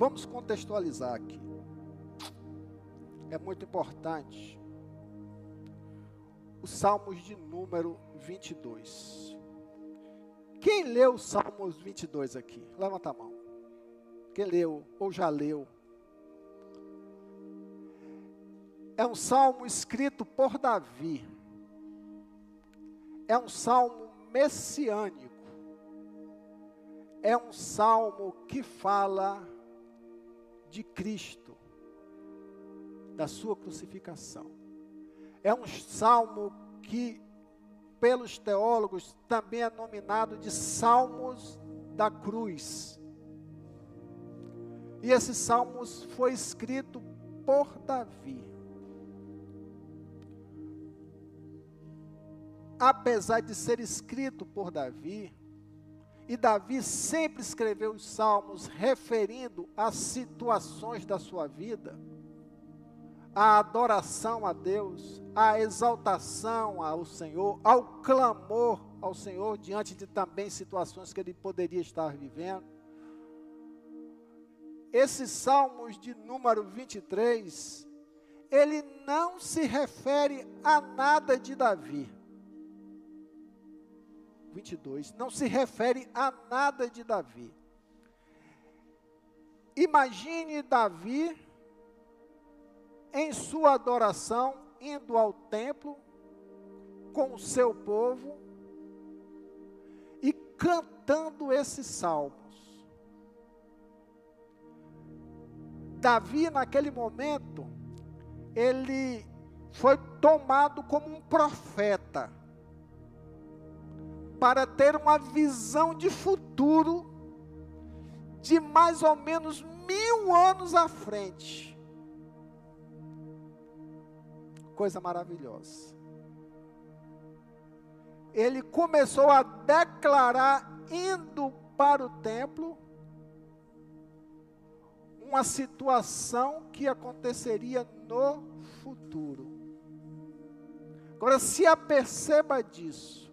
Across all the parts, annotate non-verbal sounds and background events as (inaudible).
Vamos contextualizar aqui. É muito importante. Os Salmos de número 22. Quem leu os Salmos 22 aqui? Levanta a mão. Quem leu ou já leu? É um salmo escrito por Davi. É um salmo messiânico. É um salmo que fala de Cristo, da sua crucificação. É um salmo que, pelos teólogos, também é nominado de Salmos da Cruz. E esse salmo foi escrito por Davi. apesar de ser escrito por Davi, e Davi sempre escreveu os salmos referindo às situações da sua vida, à adoração a Deus, à exaltação ao Senhor, ao clamor ao Senhor diante de também situações que ele poderia estar vivendo. Esses salmos de número 23, ele não se refere a nada de Davi 22 não se refere a nada de Davi. Imagine Davi em sua adoração indo ao templo com o seu povo e cantando esses salmos. Davi, naquele momento, ele foi tomado como um profeta para ter uma visão de futuro de mais ou menos mil anos à frente. Coisa maravilhosa. Ele começou a declarar, indo para o templo, uma situação que aconteceria no futuro. Agora, se aperceba disso.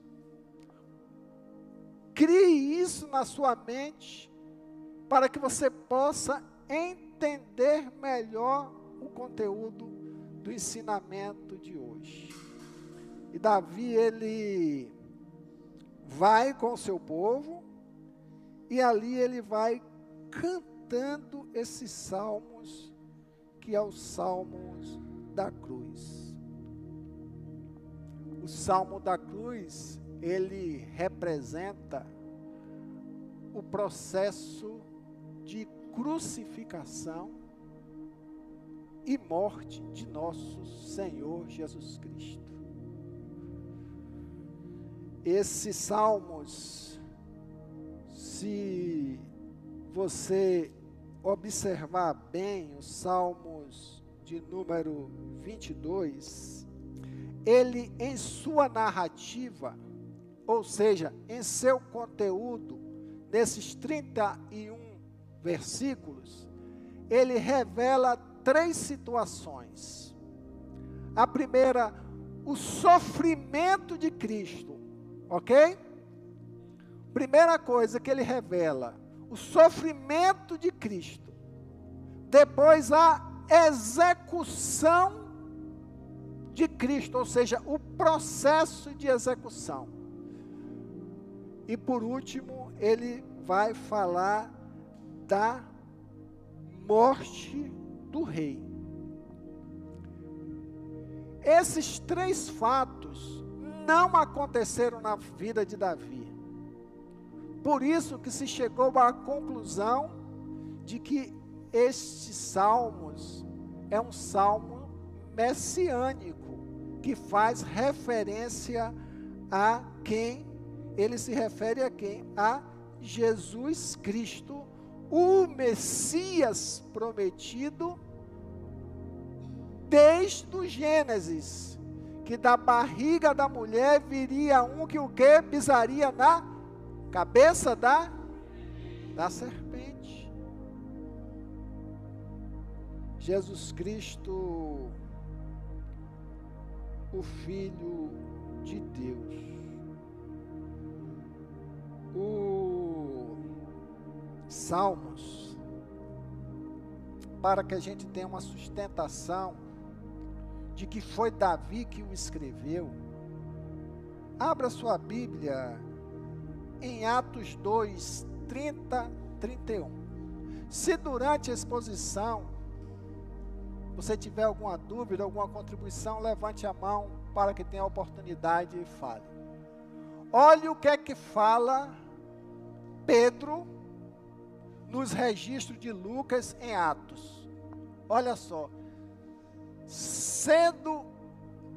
Crie isso na sua mente para que você possa entender melhor o conteúdo do ensinamento de hoje. E Davi, ele vai com o seu povo e ali ele vai cantando esses salmos, que é os salmos da cruz. O salmo da cruz ele representa o processo de crucificação e morte de nosso Senhor Jesus Cristo. Esses salmos, se você observar bem os salmos de número 22, ele em sua narrativa ou seja, em seu conteúdo, nesses 31 versículos, ele revela três situações. A primeira, o sofrimento de Cristo, ok? Primeira coisa que ele revela, o sofrimento de Cristo. Depois, a execução de Cristo, ou seja, o processo de execução. E por último, ele vai falar da morte do rei. Esses três fatos não aconteceram na vida de Davi. Por isso que se chegou à conclusão de que este salmos é um salmo messiânico que faz referência a quem ele se refere a quem? A Jesus Cristo, o Messias prometido desde o Gênesis, que da barriga da mulher viria um que o que pisaria na cabeça da da serpente. Jesus Cristo, o Filho de Deus o Salmos, para que a gente tenha uma sustentação de que foi Davi que o escreveu, abra sua Bíblia em Atos 2, 30, 31. Se durante a exposição você tiver alguma dúvida, alguma contribuição, levante a mão para que tenha a oportunidade e fale. Olhe o que é que fala Pedro nos registros de Lucas em Atos. Olha só. Sendo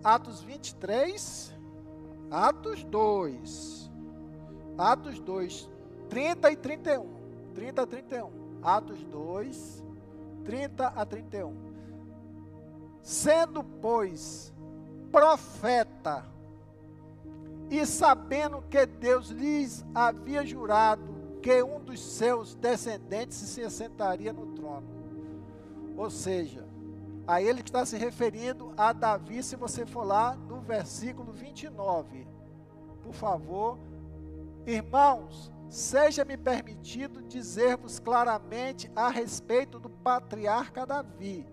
Atos 23, Atos 2. Atos 2, 30 e 31. 30 a 31. Atos 2, 30 a 31. Sendo, pois, profeta, e sabendo que Deus lhes havia jurado que um dos seus descendentes se assentaria no trono. Ou seja, a ele está se referindo a Davi, se você for lá no versículo 29. Por favor, irmãos, seja-me permitido dizer-vos claramente a respeito do patriarca Davi,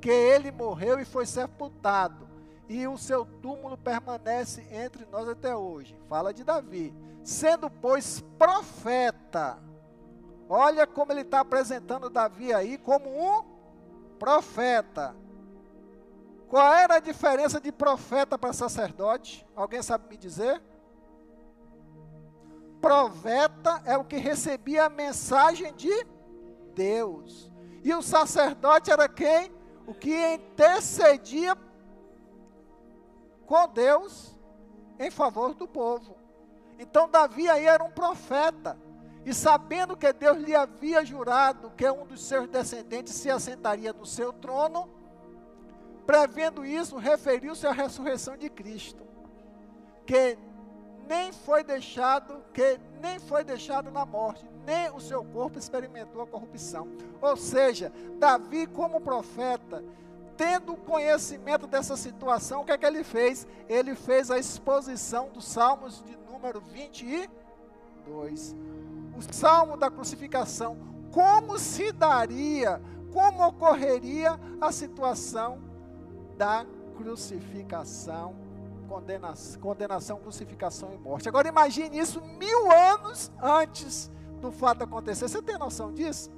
que ele morreu e foi sepultado, e o seu túmulo permanece entre nós até hoje. Fala de Davi sendo, pois, profeta. Olha como ele está apresentando Davi aí como um profeta. Qual era a diferença de profeta para sacerdote? Alguém sabe me dizer? Profeta é o que recebia a mensagem de Deus. E o sacerdote era quem? O que intercedia com Deus em favor do povo. Então Davi aí era um profeta. E sabendo que Deus lhe havia jurado que um dos seus descendentes se assentaria no seu trono, prevendo isso, referiu-se à ressurreição de Cristo, que nem foi deixado, que nem foi deixado na morte, nem o seu corpo experimentou a corrupção. Ou seja, Davi como profeta, tendo conhecimento dessa situação, o que é que ele fez? Ele fez a exposição dos Salmos de número 22. O salmo da crucificação. Como se daria, como ocorreria a situação da crucificação, condenação, condenação, crucificação e morte. Agora imagine isso mil anos antes do fato acontecer. Você tem noção disso?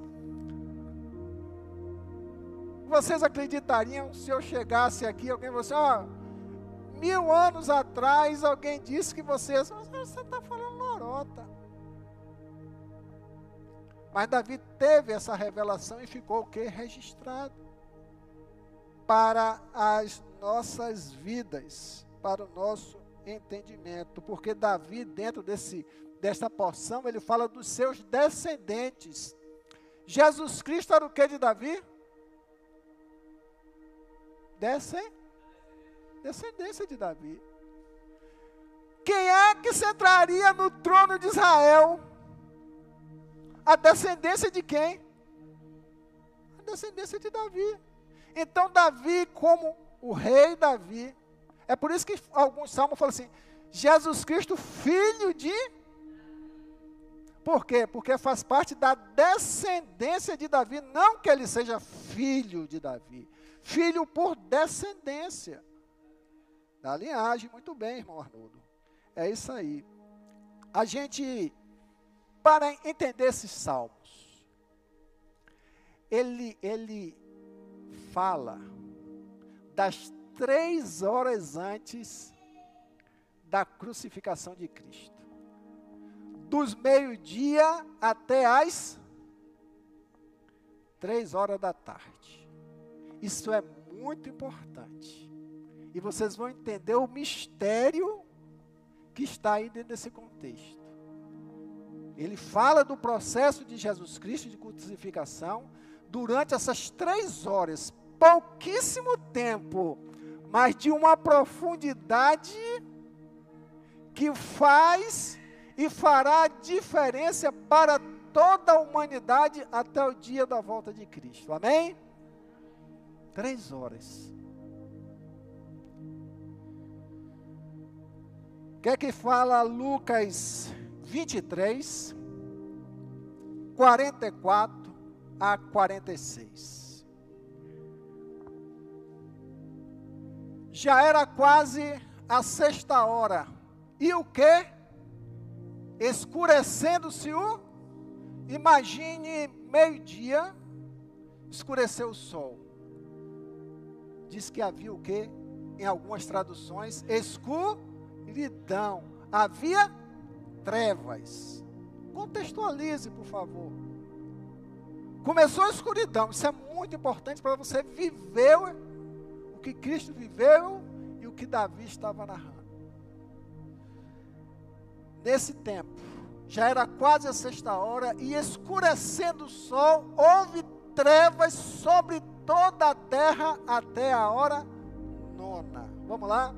Vocês acreditariam se eu chegasse aqui, alguém você, ó, mil anos atrás alguém disse que você, você está falando lorota. Mas Davi teve essa revelação e ficou o que? Registrado. Para as nossas vidas, para o nosso entendimento. Porque Davi, dentro desse, desta porção, ele fala dos seus descendentes. Jesus Cristo era o que de Davi? Descendência de Davi. Quem é que se entraria no trono de Israel? A descendência de quem? A descendência de Davi. Então, Davi, como o rei Davi, é por isso que alguns salmos falam assim: Jesus Cristo, filho de. Por quê? Porque faz parte da descendência de Davi, não que ele seja filho de Davi, filho por descendência. Da linhagem, muito bem, irmão Arnoldo. É isso aí. A gente, para entender esses salmos, ele, ele fala das três horas antes da crucificação de Cristo. Dos meio-dia até as três horas da tarde. Isso é muito importante. E vocês vão entender o mistério que está aí dentro desse contexto. Ele fala do processo de Jesus Cristo de crucificação durante essas três horas, pouquíssimo tempo, mas de uma profundidade que faz e fará diferença para toda a humanidade até o dia da volta de Cristo. Amém? Três horas. O que é que fala Lucas 23, 44 a 46? Já era quase a sexta hora. E o que? Escurecendo-se o. Imagine meio-dia, escureceu o sol. Diz que havia o que? Em algumas traduções, escuridão. Havia trevas. Contextualize, por favor. Começou a escuridão. Isso é muito importante para você viver o que Cristo viveu e o que Davi estava narrando. Nesse tempo, já era quase a sexta hora, e escurecendo o sol, houve trevas sobre toda a terra até a hora nona. Vamos lá?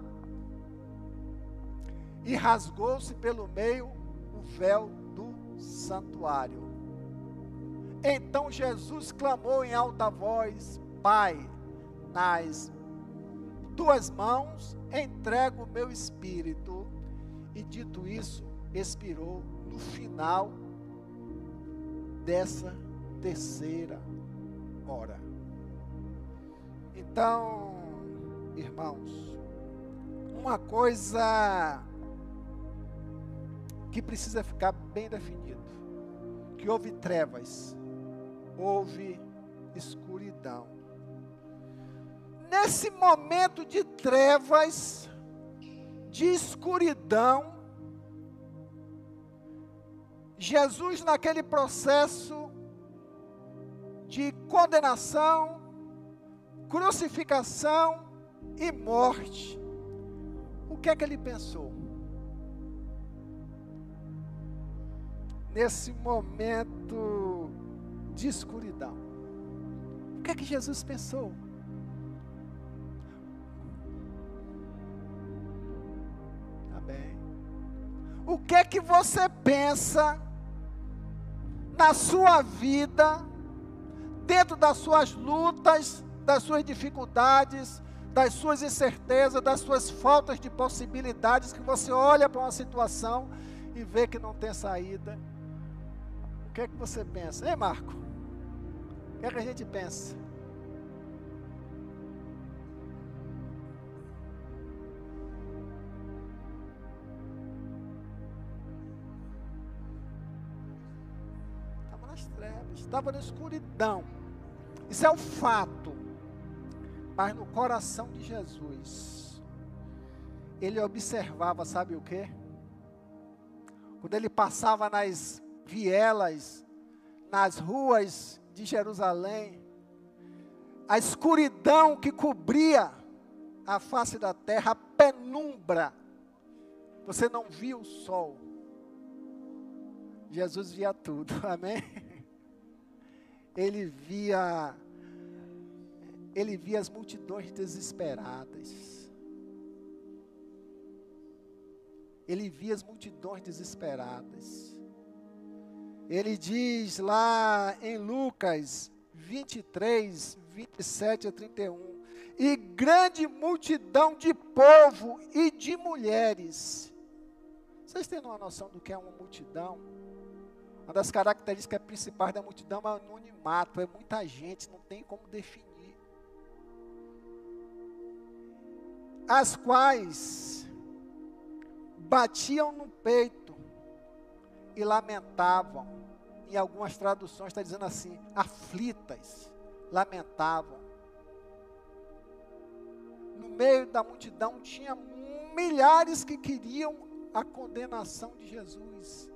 E rasgou-se pelo meio o véu do santuário. Então Jesus clamou em alta voz: Pai, nas tuas mãos entrego o meu espírito. E dito isso, expirou no final dessa terceira hora. Então, irmãos, uma coisa que precisa ficar bem definido, que houve trevas, houve escuridão. Nesse momento de trevas, de escuridão, Jesus, naquele processo de condenação, crucificação e morte, o que é que ele pensou? Nesse momento de escuridão, o que é que Jesus pensou? Amém. O que é que você pensa na sua vida, dentro das suas lutas, das suas dificuldades, das suas incertezas, das suas faltas de possibilidades, que você olha para uma situação e vê que não tem saída. O que é que você pensa? Ei, Marco? O que é que a gente pensa? estava na escuridão. Isso é um fato. Mas no coração de Jesus, ele observava, sabe o que? Quando ele passava nas vielas, nas ruas de Jerusalém, a escuridão que cobria a face da terra, a penumbra, você não via o sol. Jesus via tudo, (laughs) amém? ele via ele via as multidões desesperadas. Ele via as multidões desesperadas. Ele diz lá em Lucas 23, 27 a 31, e grande multidão de povo e de mulheres. Vocês têm uma noção do que é uma multidão? Uma das características principais da multidão é o anonimato, é muita gente, não tem como definir. As quais batiam no peito e lamentavam. Em algumas traduções está dizendo assim: aflitas, lamentavam. No meio da multidão tinha milhares que queriam a condenação de Jesus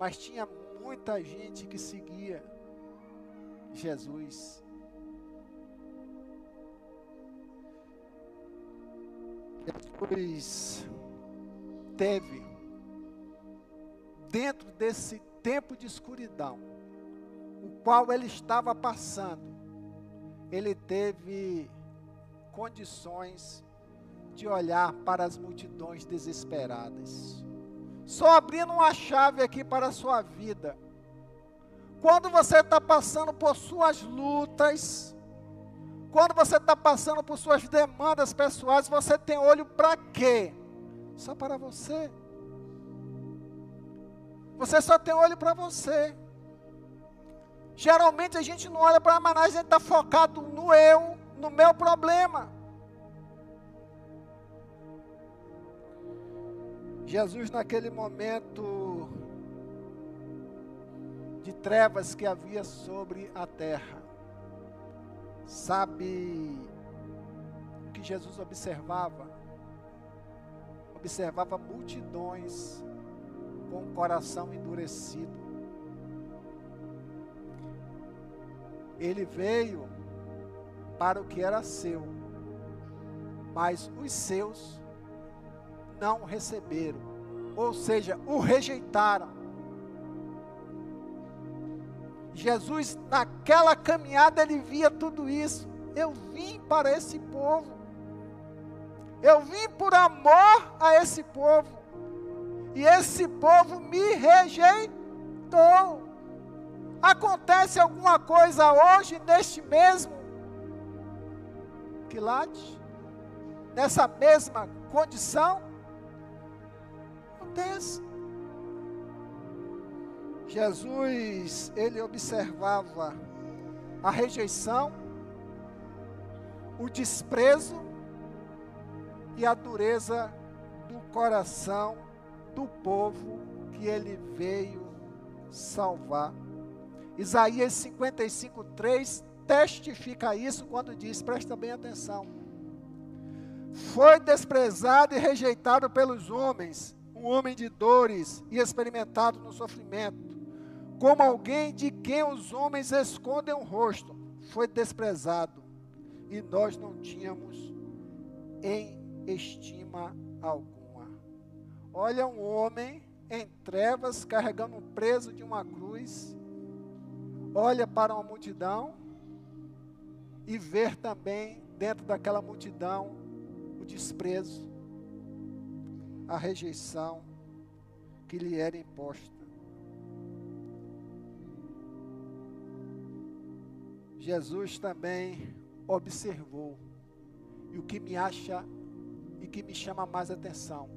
mas tinha muita gente que seguia Jesus. Jesus teve, dentro desse tempo de escuridão, o qual ele estava passando, ele teve condições de olhar para as multidões desesperadas. Só abrindo uma chave aqui para a sua vida. Quando você está passando por suas lutas, quando você está passando por suas demandas pessoais, você tem olho para quê? Só para você. Você só tem olho para você. Geralmente a gente não olha para mais managem, a gente está focado no eu, no meu problema. Jesus, naquele momento de trevas que havia sobre a terra, sabe o que Jesus observava? Observava multidões com o coração endurecido. Ele veio para o que era seu, mas os seus não receberam, ou seja, o rejeitaram. Jesus, naquela caminhada, ele via tudo isso. Eu vim para esse povo, eu vim por amor a esse povo, e esse povo me rejeitou. Acontece alguma coisa hoje, neste mesmo quilate, nessa mesma condição? acontece. Jesus, ele observava a rejeição, o desprezo e a dureza do coração do povo que ele veio salvar. Isaías 55, 3 testifica isso quando diz: presta bem atenção. Foi desprezado e rejeitado pelos homens, um homem de dores e experimentado no sofrimento, como alguém de quem os homens escondem o rosto, foi desprezado e nós não tínhamos em estima alguma. Olha um homem em trevas carregando preso de uma cruz, olha para uma multidão e ver também dentro daquela multidão o desprezo, a rejeição que lhe era imposta. Jesus também observou, e o que me acha e que me chama mais atenção,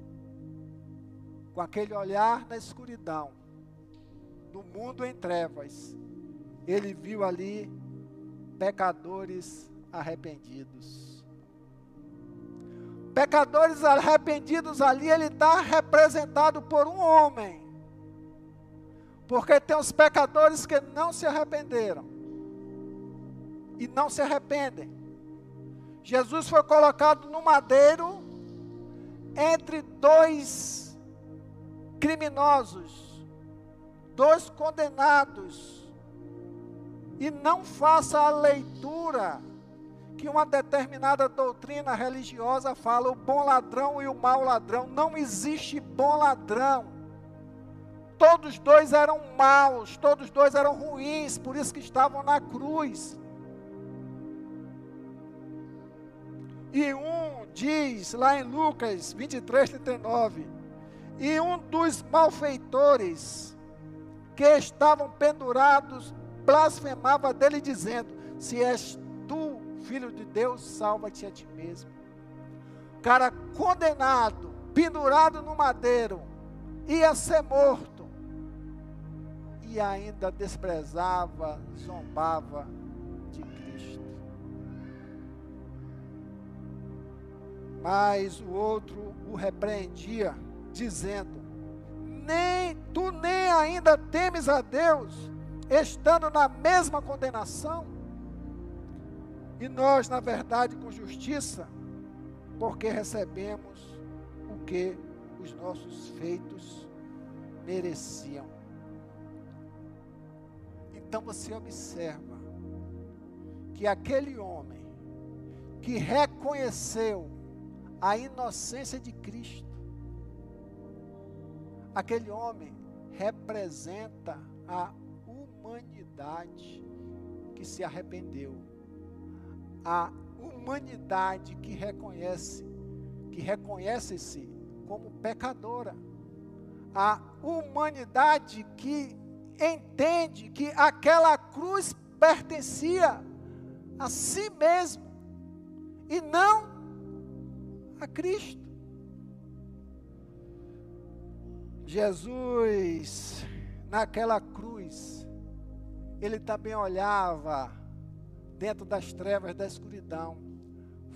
com aquele olhar na escuridão, do mundo em trevas, ele viu ali pecadores arrependidos pecadores arrependidos ali, ele está representado por um homem. Porque tem os pecadores que não se arrependeram. E não se arrependem. Jesus foi colocado no madeiro entre dois criminosos, dois condenados. E não faça a leitura que uma determinada doutrina religiosa fala o bom ladrão e o mau ladrão. Não existe bom ladrão. Todos dois eram maus, todos dois eram ruins, por isso que estavam na cruz. E um diz lá em Lucas 23, 39, e um dos malfeitores que estavam pendurados blasfemava dele, dizendo: Se és tu Filho de Deus, salva-te a ti mesmo. Cara condenado, pendurado no madeiro, ia ser morto. E ainda desprezava, zombava Mas o outro o repreendia, dizendo: Nem tu nem ainda temes a Deus, estando na mesma condenação. E nós, na verdade, com justiça, porque recebemos o que os nossos feitos mereciam. Então você observa que aquele homem que reconheceu a inocência de Cristo, aquele homem representa a humanidade que se arrependeu a humanidade que reconhece, que reconhece-se como pecadora. A humanidade que entende que aquela cruz pertencia a si mesmo e não a Cristo. Jesus, naquela cruz, ele também olhava dentro das trevas da escuridão,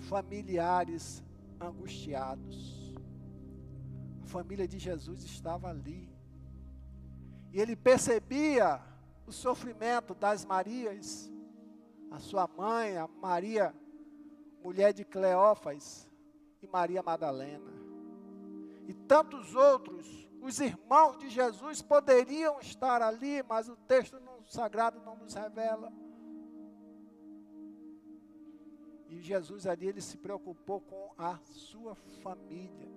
familiares angustiados, família de Jesus estava ali. E ele percebia o sofrimento das Marias, a sua mãe, a Maria, mulher de Cleófas, e Maria Madalena. E tantos outros, os irmãos de Jesus poderiam estar ali, mas o texto sagrado não nos revela. E Jesus ali ele se preocupou com a sua família.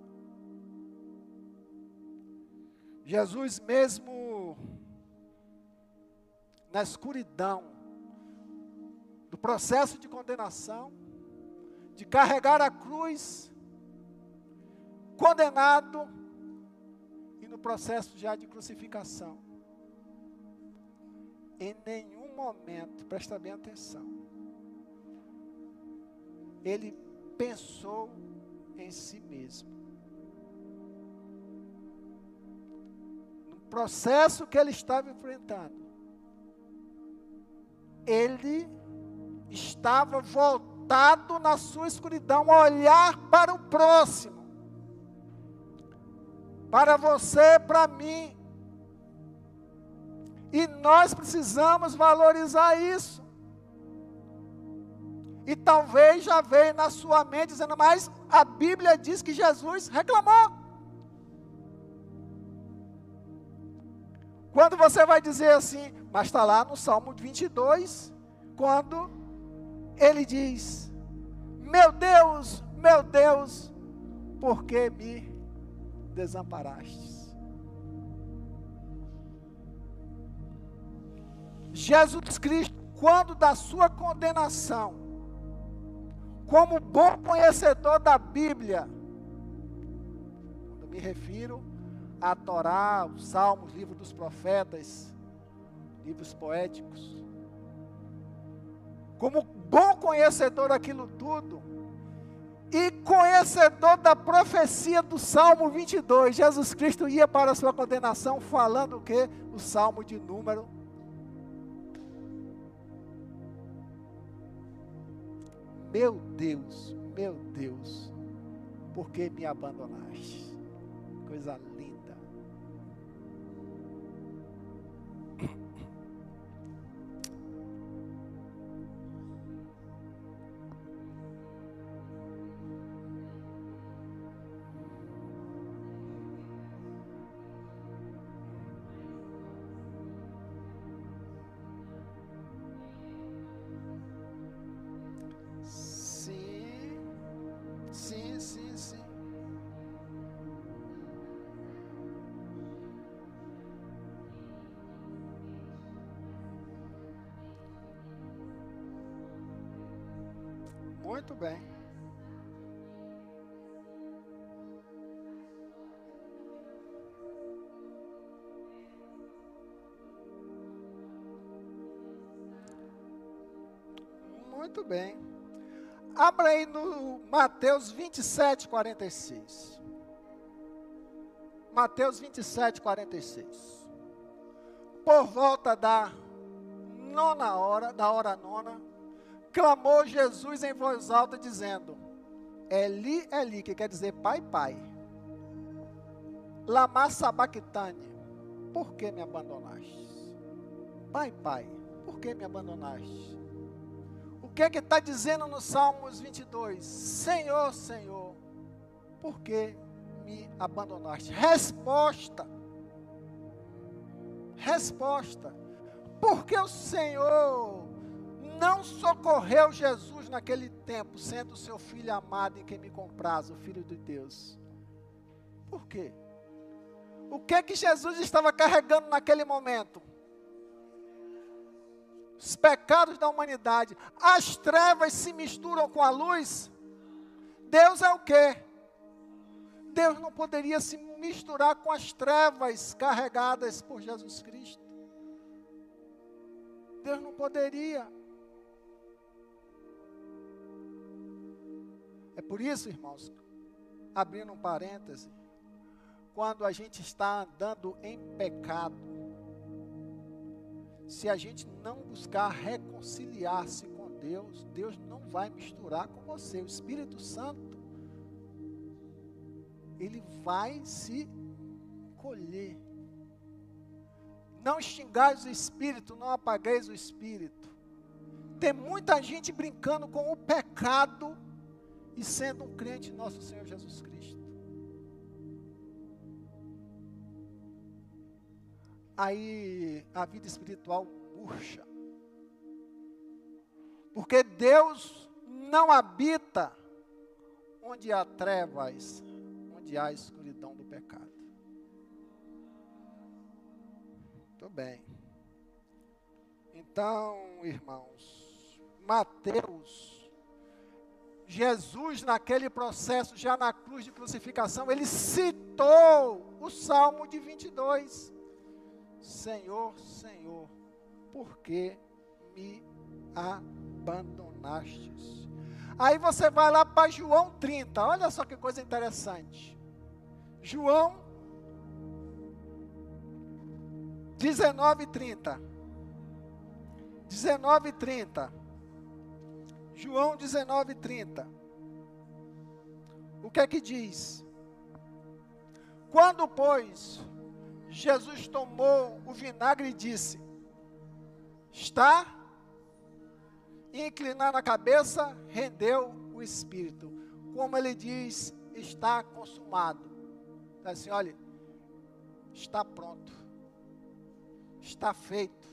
Jesus mesmo na escuridão do processo de condenação, de carregar a cruz, condenado e no processo já de crucificação. Em nenhum momento, presta bem atenção, ele pensou em si mesmo. No processo que ele estava enfrentando, ele estava voltado na sua escuridão a olhar para o próximo, para você, para mim. E nós precisamos valorizar isso. E talvez já veio na sua mente dizendo, mas a Bíblia diz que Jesus reclamou. Quando você vai dizer assim, mas está lá no Salmo 22, quando ele diz: Meu Deus, meu Deus, por que me desamparaste? Jesus Cristo, quando da sua condenação, como bom conhecedor da Bíblia, quando me refiro a Torá, os Salmos, livro dos profetas, livros poéticos, como bom conhecedor daquilo tudo, e conhecedor da profecia do Salmo 22, Jesus Cristo ia para a sua condenação falando o que? O Salmo de número Meu Deus, meu Deus, por que me abandonaste? Coisa linda. Muito bem. Abra aí no Mateus 27, 46. Mateus 27, 46. Por volta da nona hora, da hora nona, clamou Jesus em voz alta, dizendo: Eli, Eli, que quer dizer Pai, Pai. Lama sabactane, por que me abandonaste? Pai, Pai, por que me abandonaste? O que é que está dizendo no Salmos 22? Senhor, Senhor, por que me abandonaste? Resposta. Resposta. Porque o Senhor não socorreu Jesus naquele tempo, sendo seu filho amado em quem me compraz, o Filho de Deus. Por quê? O que é que Jesus estava carregando naquele momento? Os pecados da humanidade. As trevas se misturam com a luz. Deus é o quê? Deus não poderia se misturar com as trevas carregadas por Jesus Cristo. Deus não poderia. É por isso, irmãos, abrindo um parêntese, quando a gente está andando em pecado, se a gente não buscar reconciliar-se com Deus, Deus não vai misturar com você. O Espírito Santo, ele vai se colher. Não extingais o espírito, não apagueis o espírito. Tem muita gente brincando com o pecado e sendo um crente em nosso Senhor Jesus Cristo. Aí a vida espiritual murcha. Porque Deus não habita onde há trevas, onde há escuridão do pecado. Muito bem. Então, irmãos, Mateus, Jesus, naquele processo, já na cruz de crucificação, ele citou o Salmo de 22. Senhor, Senhor, por que me abandonastes? Aí você vai lá para João 30, olha só que coisa interessante. João 19, 30. 19, 30. João 19, 30. O que é que diz? Quando, pois, Jesus tomou o vinagre e disse: Está? E inclinando a cabeça, rendeu o espírito. Como ele diz, está consumado. Então, assim, olha, está pronto, está feito,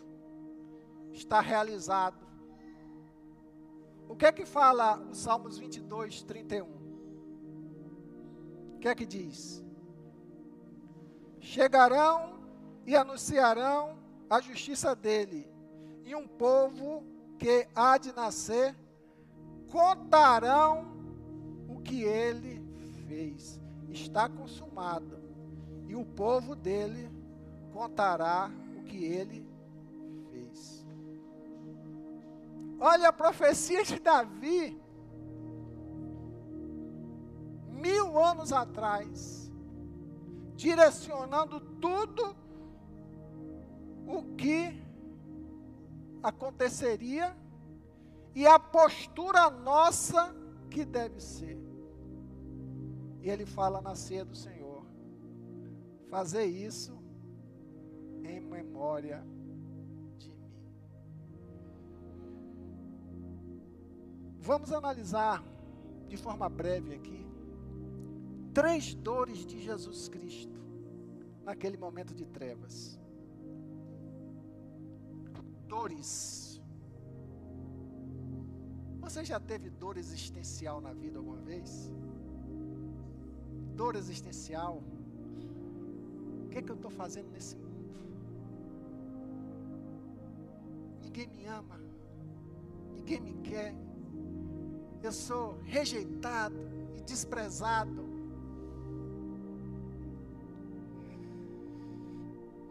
está realizado. O que é que fala o Salmos 22, 31? O que é que diz? Chegarão e anunciarão a justiça dele, e um povo que há de nascer contarão o que ele fez. Está consumado, e o povo dele contará o que ele fez. Olha a profecia de Davi, mil anos atrás direcionando tudo o que aconteceria e a postura nossa que deve ser. E ele fala na ceia do Senhor: fazer isso em memória de mim. Vamos analisar de forma breve aqui três dores de Jesus Cristo naquele momento de trevas. Dores. Você já teve dor existencial na vida alguma vez? Dor existencial. O que, é que eu estou fazendo nesse mundo? Ninguém me ama, ninguém me quer. Eu sou rejeitado e desprezado.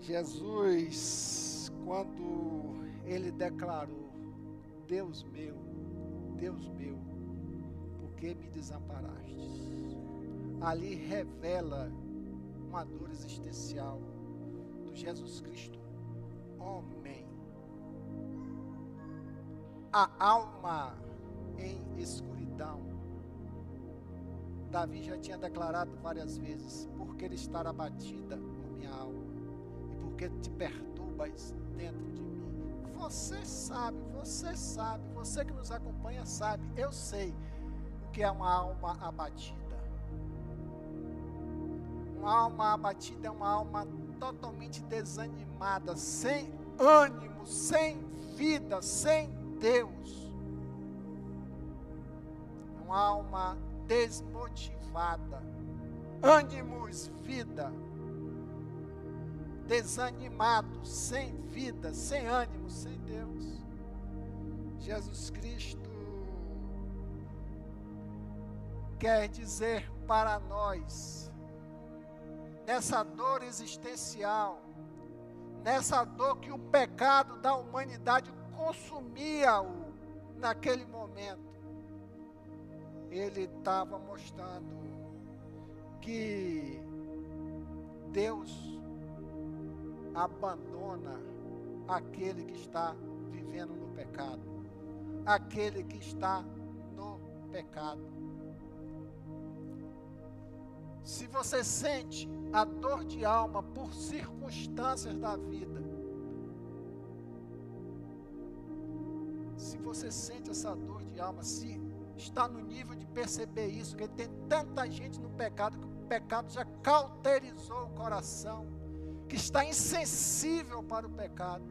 Jesus, quando ele declarou: Deus meu, Deus meu, por que me desamparaste? Ali revela uma dor existencial do Jesus Cristo, homem. A alma em escuridão. Davi já tinha declarado várias vezes: por que ele estar abatida, minha alma? Porque te perturbas dentro de mim. Você sabe, você sabe, você que nos acompanha sabe, eu sei o que é uma alma abatida. Uma alma abatida é uma alma totalmente desanimada, sem ânimo, sem vida, sem Deus. Uma alma desmotivada. Ânimos, vida desanimado, sem vida, sem ânimo, sem Deus. Jesus Cristo quer dizer para nós, nessa dor existencial, nessa dor que o pecado da humanidade consumia-o naquele momento, ele estava mostrando que Deus abandona aquele que está vivendo no pecado, aquele que está no pecado. Se você sente a dor de alma por circunstâncias da vida, se você sente essa dor de alma, se está no nível de perceber isso, que tem tanta gente no pecado que o pecado já cauterizou o coração, que está insensível para o pecado.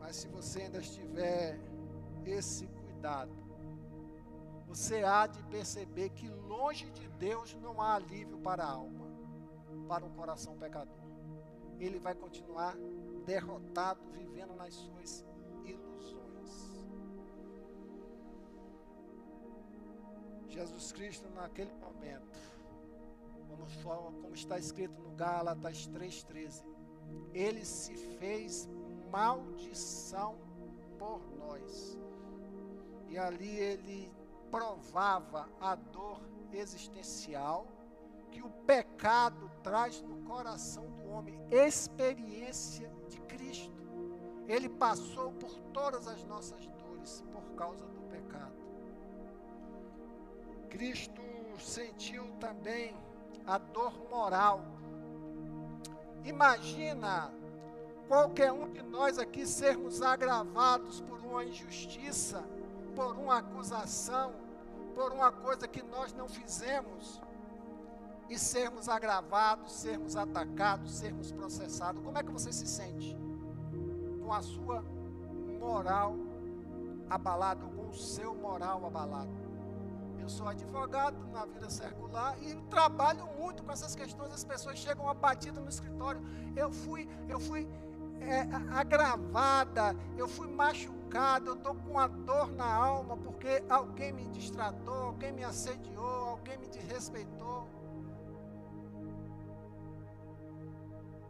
Mas se você ainda estiver esse cuidado, você há de perceber que longe de Deus não há alívio para a alma, para um coração pecador. Ele vai continuar derrotado, vivendo nas suas ilusões. Jesus Cristo, naquele momento, como, como está escrito no Gálatas 3,13, ele se fez maldição por nós. E ali ele provava a dor existencial que o pecado traz no coração do homem, experiência de Cristo. Ele passou por todas as nossas dores por causa do pecado. Cristo sentiu também a dor moral. Imagina qualquer um de nós aqui sermos agravados por uma injustiça, por uma acusação, por uma coisa que nós não fizemos e sermos agravados, sermos atacados, sermos processados. Como é que você se sente? Com a sua moral abalada, com o seu moral abalado. Eu sou advogado na vida circular e trabalho muito com essas questões. As pessoas chegam abatidas no escritório. Eu fui, eu fui é, agravada, eu fui machucada, eu estou com uma dor na alma porque alguém me distratou, alguém me assediou, alguém me desrespeitou.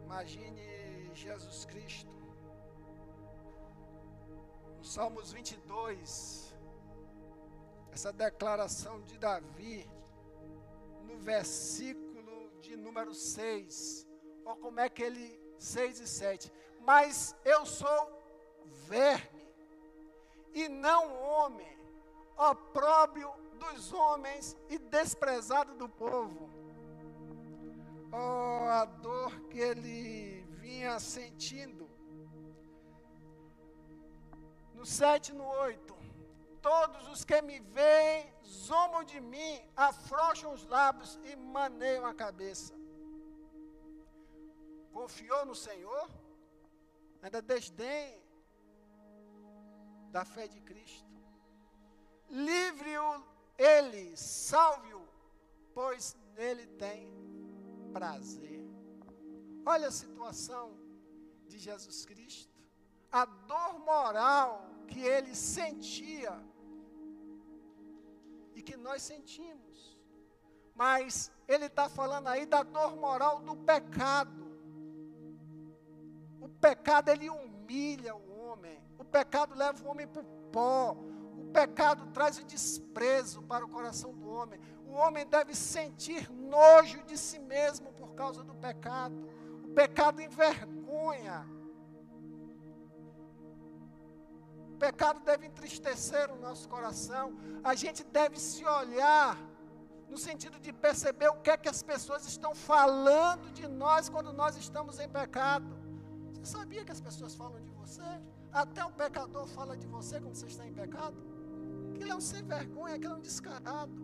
Imagine Jesus Cristo. Salmos 22, essa declaração de Davi, no versículo de número 6, olha como é que ele, 6 e 7, mas eu sou verme, e não homem, opróbrio dos homens e desprezado do povo. Oh, a dor que ele vinha sentindo. No 7 e no 8. Todos os que me veem zombam de mim, afrouxam os lábios e maneiam a cabeça. Confiou no Senhor? ainda desdém da fé de Cristo. Livre-o ele, salve-o, pois nele tem prazer. Olha a situação de Jesus Cristo, a dor moral que ele sentia e que nós sentimos. Mas ele está falando aí da dor moral do pecado pecado ele humilha o homem. O pecado leva o homem para o pó. O pecado traz o desprezo para o coração do homem. O homem deve sentir nojo de si mesmo por causa do pecado. O pecado envergonha. Pecado deve entristecer o nosso coração. A gente deve se olhar no sentido de perceber o que é que as pessoas estão falando de nós quando nós estamos em pecado. Você sabia que as pessoas falam de você? Até o pecador fala de você quando você está em pecado? Ele é um sem vergonha, ele é um descarado.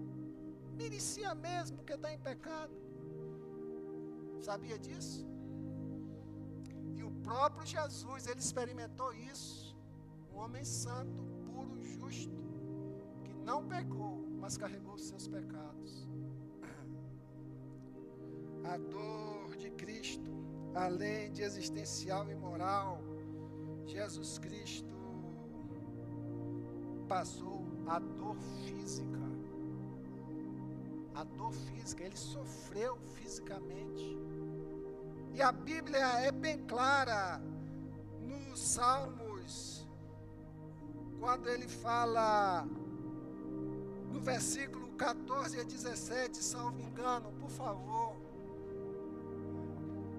Merecia mesmo porque está em pecado. Sabia disso? E o próprio Jesus, ele experimentou isso. Homem santo, puro, justo, que não pecou, mas carregou os seus pecados. A dor de Cristo além de existencial e moral, Jesus Cristo passou a dor física. A dor física, ele sofreu fisicamente. E a Bíblia é bem clara nos Salmos, quando ele fala no versículo 14 a 17, salvo engano, por favor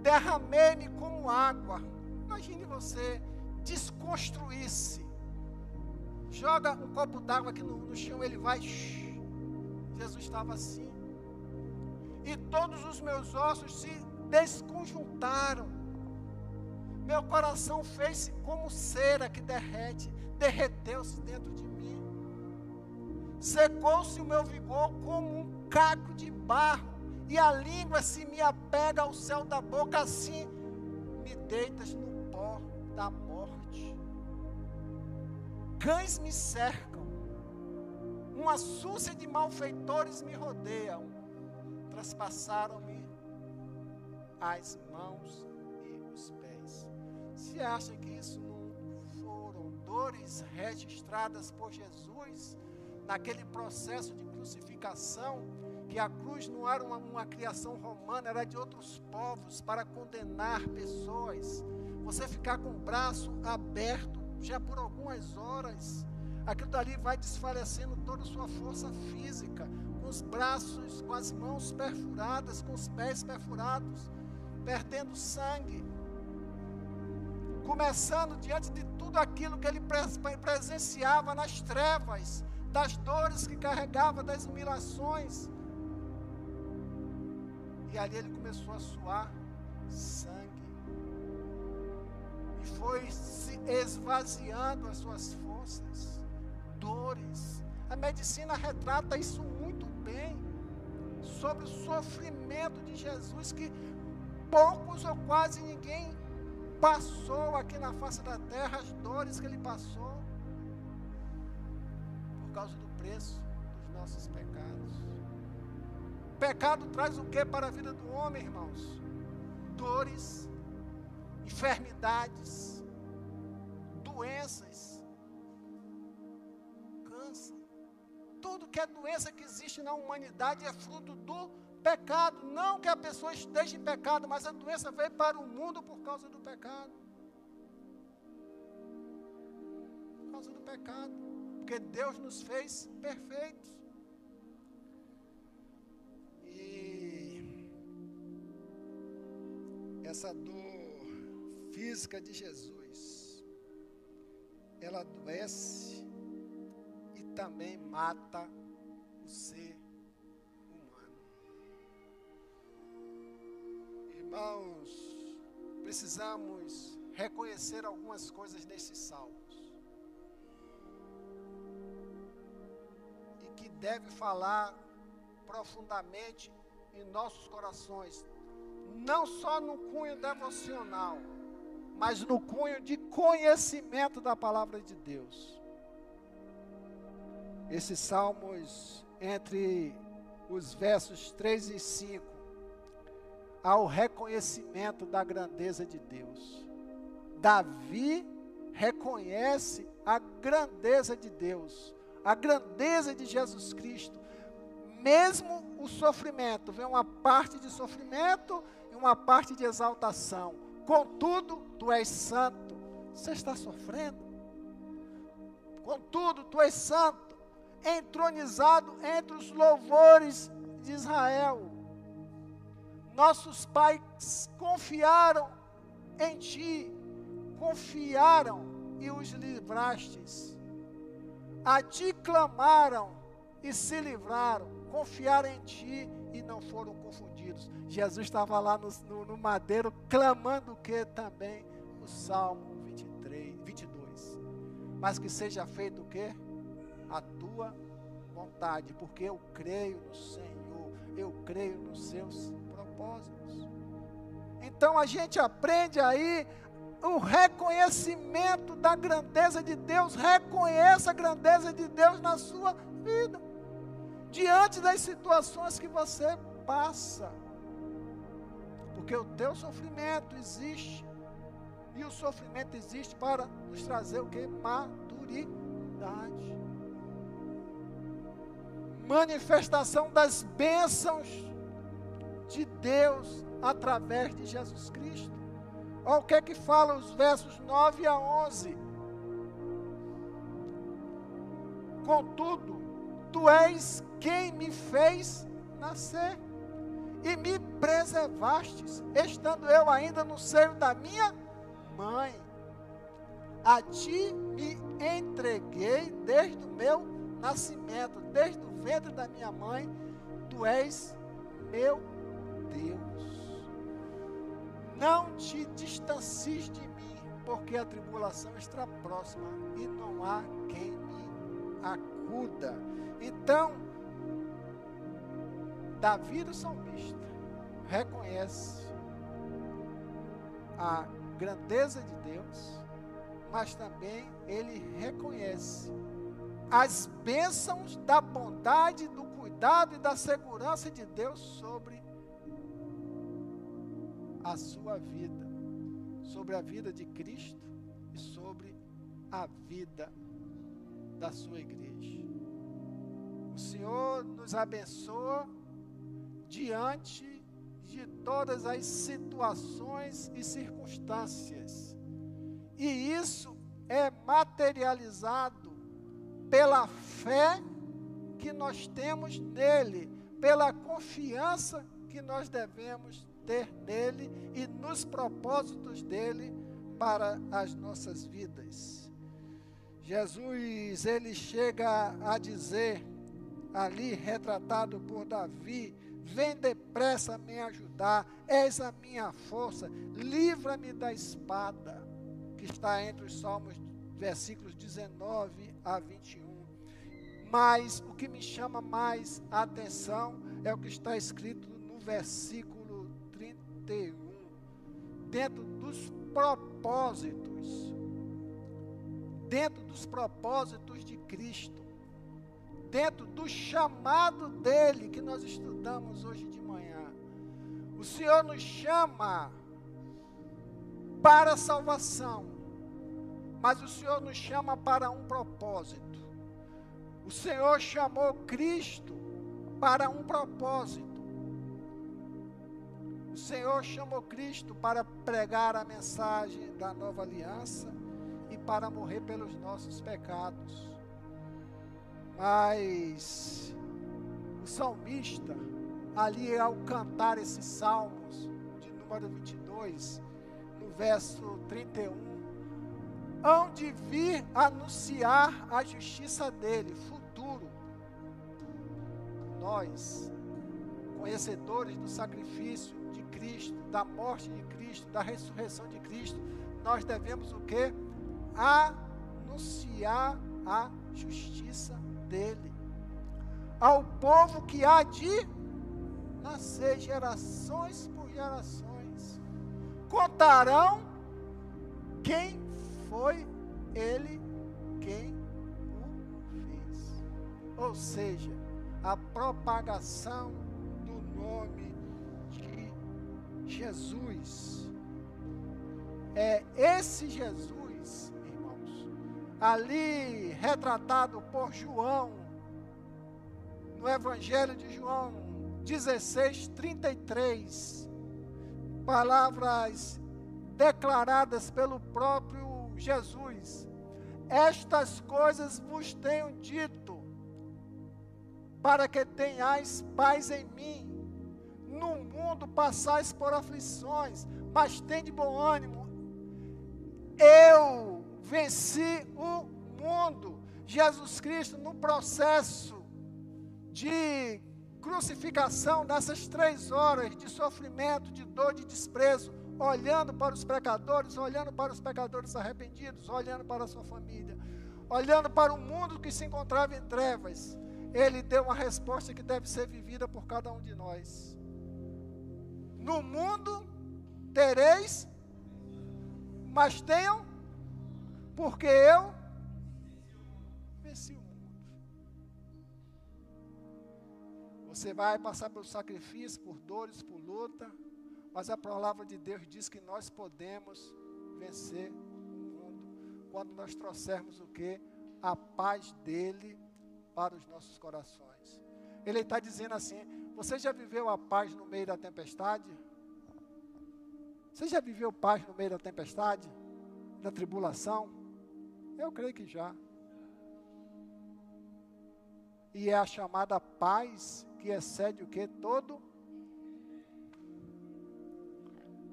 derramei-me como água. Imagine você desconstruir-se. Joga um copo d'água aqui no, no, chão, ele vai. Shh, Jesus estava assim. E todos os meus ossos se desconjuntaram. Meu coração fez-se como cera que derrete, derreteu-se dentro de mim. Secou-se o meu vigor como um caco de barro, e a língua se me apega ao céu da boca, assim me deitas no pó da morte. Cães me cercam, uma súcia de malfeitores me rodeiam, traspassaram-me as mãos. Se acha que isso não foram dores registradas por Jesus naquele processo de crucificação, que a cruz não era uma, uma criação romana, era de outros povos para condenar pessoas. Você ficar com o braço aberto já por algumas horas, aquilo dali vai desfalecendo toda a sua força física, com os braços, com as mãos perfuradas, com os pés perfurados, perdendo sangue. Começando diante de tudo aquilo que ele presenciava nas trevas, das dores que carregava, das humilhações. E ali ele começou a suar sangue. E foi se esvaziando as suas forças, dores. A medicina retrata isso muito bem. Sobre o sofrimento de Jesus, que poucos ou quase ninguém passou aqui na face da terra, as dores que ele passou, por causa do preço dos nossos pecados. Pecado traz o que para a vida do homem, irmãos? Dores, enfermidades, doenças, câncer. Tudo que é doença que existe na humanidade é fruto do pecado. Não que a pessoa esteja em pecado, mas a doença veio para o mundo por causa do pecado. Por causa do pecado. Porque Deus nos fez perfeitos. essa dor física de Jesus, ela adoece e também mata o ser Irmãos, precisamos reconhecer algumas coisas nesses salmos. E que deve falar profundamente em nossos corações, não só no cunho devocional, mas no cunho de conhecimento da palavra de Deus. Esses salmos, entre os versos 3 e 5, há o reconhecimento da grandeza de Deus. Davi reconhece a grandeza de Deus, a grandeza de Jesus Cristo. Mesmo o sofrimento, vem uma parte de sofrimento uma parte de exaltação. Contudo, tu és santo. Você está sofrendo? Contudo, tu és santo, entronizado entre os louvores de Israel. Nossos pais confiaram em ti, confiaram e os livrastes. A ti clamaram e se livraram, confiaram em ti e não foram confundidos. Jesus estava lá no, no, no madeiro clamando o que também? O Salmo 23, 22. Mas que seja feito o que? A tua vontade, porque eu creio no Senhor, eu creio nos seus propósitos. Então a gente aprende aí o reconhecimento da grandeza de Deus, reconheça a grandeza de Deus na sua vida diante das situações que você passa. Porque o teu sofrimento existe. E o sofrimento existe para nos trazer o que? Maturidade. Manifestação das bênçãos de Deus através de Jesus Cristo. Olha o que é que fala os versos 9 a 11. Contudo, Tu és quem me fez nascer e me preservastes, estando eu ainda no seio da minha mãe. A ti me entreguei desde o meu nascimento, desde o ventre da minha mãe, tu és meu Deus. Não te distancies de mim, porque a tribulação está próxima e não há quem me acuda. Então, Davi do salmista reconhece a grandeza de Deus, mas também ele reconhece as bênçãos da bondade, do cuidado e da segurança de Deus sobre a sua vida, sobre a vida de Cristo e sobre a vida da sua igreja. O Senhor nos abençoa diante de todas as situações e circunstâncias. E isso é materializado pela fé que nós temos nele, pela confiança que nós devemos ter nele e nos propósitos dele para as nossas vidas. Jesus, ele chega a dizer, ali retratado por Davi, Vem depressa me ajudar, és a minha força, livra-me da espada, que está entre os Salmos, versículos 19 a 21. Mas o que me chama mais a atenção é o que está escrito no versículo 31, dentro dos propósitos, dentro dos propósitos de Cristo dentro do chamado dele que nós estudamos hoje de manhã. O Senhor nos chama para a salvação, mas o Senhor nos chama para um propósito. O Senhor chamou Cristo para um propósito. Senhor chamou Cristo para pregar a mensagem da nova aliança e para morrer pelos nossos pecados. Mas o salmista, ali ao cantar esses salmos, de número 22, no verso 31, hão de vir anunciar a justiça dele, futuro. Nós, conhecedores do sacrifício Cristo, da morte de Cristo, da ressurreição de Cristo, nós devemos o que? Anunciar a justiça dele, ao povo que há de nascer gerações por gerações, contarão quem foi ele quem o fez. Ou seja, a propagação do nome Jesus. É esse Jesus ali retratado por João, no Evangelho de João 16, 33, palavras declaradas pelo próprio Jesus. Estas coisas vos tenho dito, para que tenhais paz em mim. No mundo passais por aflições, mas tende bom ânimo. Eu venci o mundo. Jesus Cristo, no processo de crucificação, nessas três horas de sofrimento, de dor, de desprezo, olhando para os pecadores, olhando para os pecadores arrependidos, olhando para a sua família, olhando para o mundo que se encontrava em trevas, ele deu uma resposta que deve ser vivida por cada um de nós. No mundo tereis, mas tenham porque eu venci o mundo. Você vai passar pelo sacrifício, por dores, por luta, mas a palavra de Deus diz que nós podemos vencer o mundo quando nós trouxermos o que? A paz dele para os nossos corações. Ele está dizendo assim: você já viveu a paz no meio da tempestade? Você já viveu paz no meio da tempestade? Da tribulação? Eu creio que já. E é a chamada paz que excede o que? Todo.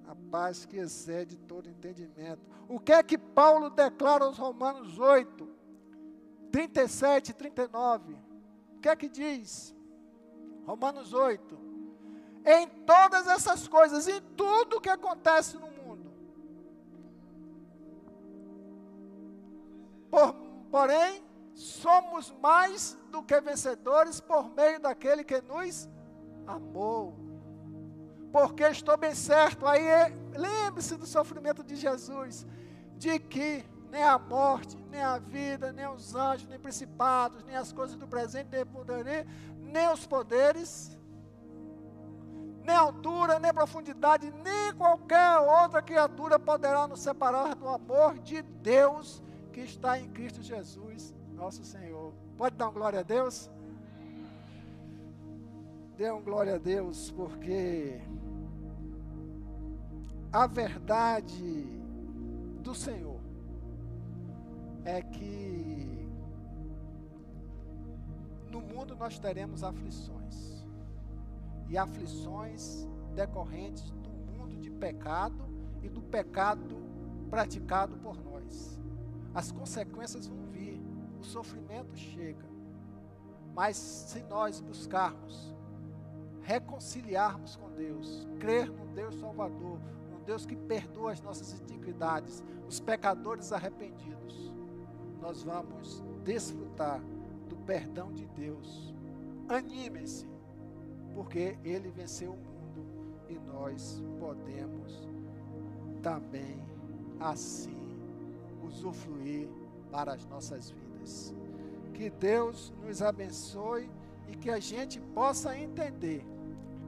A paz que excede todo entendimento. O que é que Paulo declara aos Romanos 8, 37 e 39? O que é que diz? Romanos 8. Em todas essas coisas, em tudo que acontece no mundo. Por, porém, somos mais do que vencedores por meio daquele que nos amou. Porque estou bem certo, aí é, lembre-se do sofrimento de Jesus, de que nem a morte, nem a vida, nem os anjos, nem principados, nem as coisas do presente, nem, poder, nem os poderes, nem altura, nem profundidade, nem qualquer outra criatura poderá nos separar do amor de Deus que está em Cristo Jesus, nosso Senhor. Pode dar glória a Deus? Dê um glória a Deus, porque a verdade do Senhor é que no mundo nós teremos aflições. E aflições decorrentes do mundo de pecado e do pecado praticado por nós. As consequências vão vir, o sofrimento chega. Mas se nós buscarmos reconciliarmos com Deus, crer no Deus Salvador, um Deus que perdoa as nossas iniquidades, os pecadores arrependidos, nós vamos desfrutar perdão de Deus. Animem-se, porque Ele venceu o mundo e nós podemos também assim usufruir para as nossas vidas. Que Deus nos abençoe e que a gente possa entender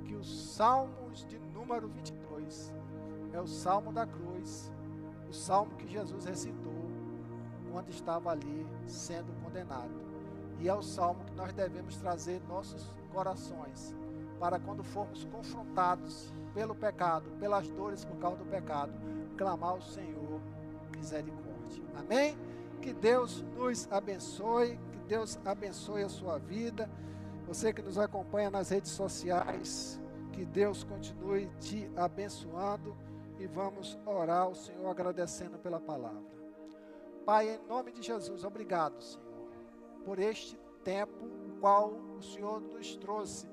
que os Salmos de número 22 é o Salmo da cruz, o salmo que Jesus recitou quando estava ali sendo condenado. E é o salmo que nós devemos trazer nossos corações para quando formos confrontados pelo pecado, pelas dores por causa do pecado, clamar ao Senhor misericórdia. Amém? Que Deus nos abençoe, que Deus abençoe a sua vida. Você que nos acompanha nas redes sociais, que Deus continue te abençoando e vamos orar ao Senhor agradecendo pela palavra. Pai, em nome de Jesus, obrigado, Senhor, por este tempo o qual o Senhor nos trouxe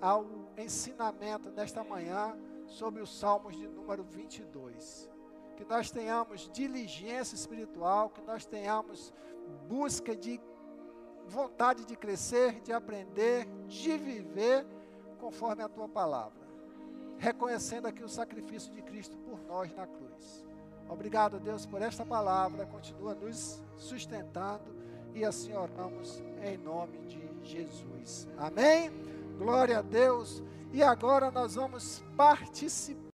ao ensinamento nesta manhã sobre os Salmos de número 22. Que nós tenhamos diligência espiritual, que nós tenhamos busca de vontade de crescer, de aprender, de viver conforme a tua palavra. Reconhecendo aqui o sacrifício de Cristo por nós na cruz. Obrigado, Deus, por esta palavra. Continua nos sustentando e assim oramos em nome de Jesus. Amém? Glória a Deus. E agora nós vamos participar.